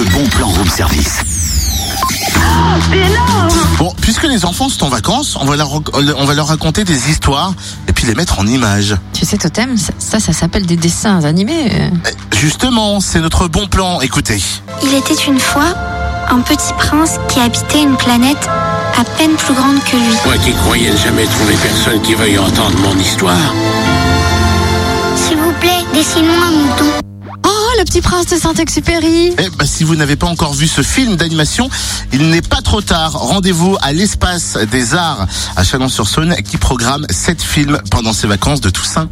le bon plan room service. Bon, puisque les enfants sont en vacances, on va leur, on va leur raconter des histoires et puis les mettre en images. Tu sais, Totem, ça, ça, ça s'appelle des dessins animés. euh. Eh, Justement, c'est notre bon plan. Écoutez. Il était une fois un petit prince qui habitait une planète à peine plus grande que lui. Moi qui croyais ne jamais trouver personne qui veuille entendre mon histoire. S'il vous plaît, dessine-moi un mouton. Le petit prince de Saint-Exupéry Eh ben, si vous n'avez pas encore vu ce film d'animation, il n'est pas trop tard. Rendez-vous à l'espace des arts à Chalon-sur-Saône qui programme sept films pendant ses vacances de Toussaint.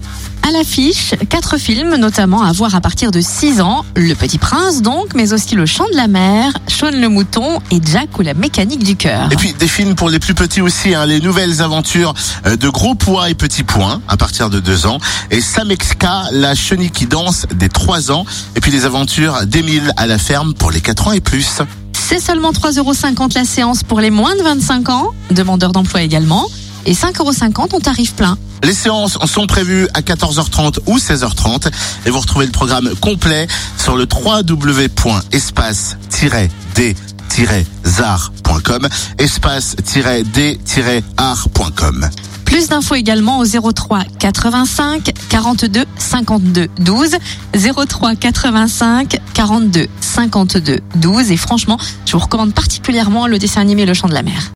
À l'affiche, quatre films, notamment à voir à partir de 6 ans. Le Petit Prince, donc, mais aussi Le Chant de la Mer, Sean le Mouton et Jack ou la mécanique du cœur. Et puis des films pour les plus petits aussi, hein, les nouvelles aventures euh, de Gros Poids et Petits Points à partir de 2 ans. Et Samexka, la chenille qui danse des 3 ans. Et puis les aventures d'Émile à la ferme pour les 4 ans et plus. C'est seulement 3,50€ la séance pour les moins de 25 ans, demandeurs d'emploi également, et 5,50€ en tarif plein. Les séances sont prévues à 14h30 ou 16h30 et vous retrouvez le programme complet sur le www.espace-d-zar.com espace-d-art.com Plus d'infos également au 03 85 42 52 12 03 85 42 52 12 et franchement je vous recommande particulièrement le dessin animé Le Chant de la Mer.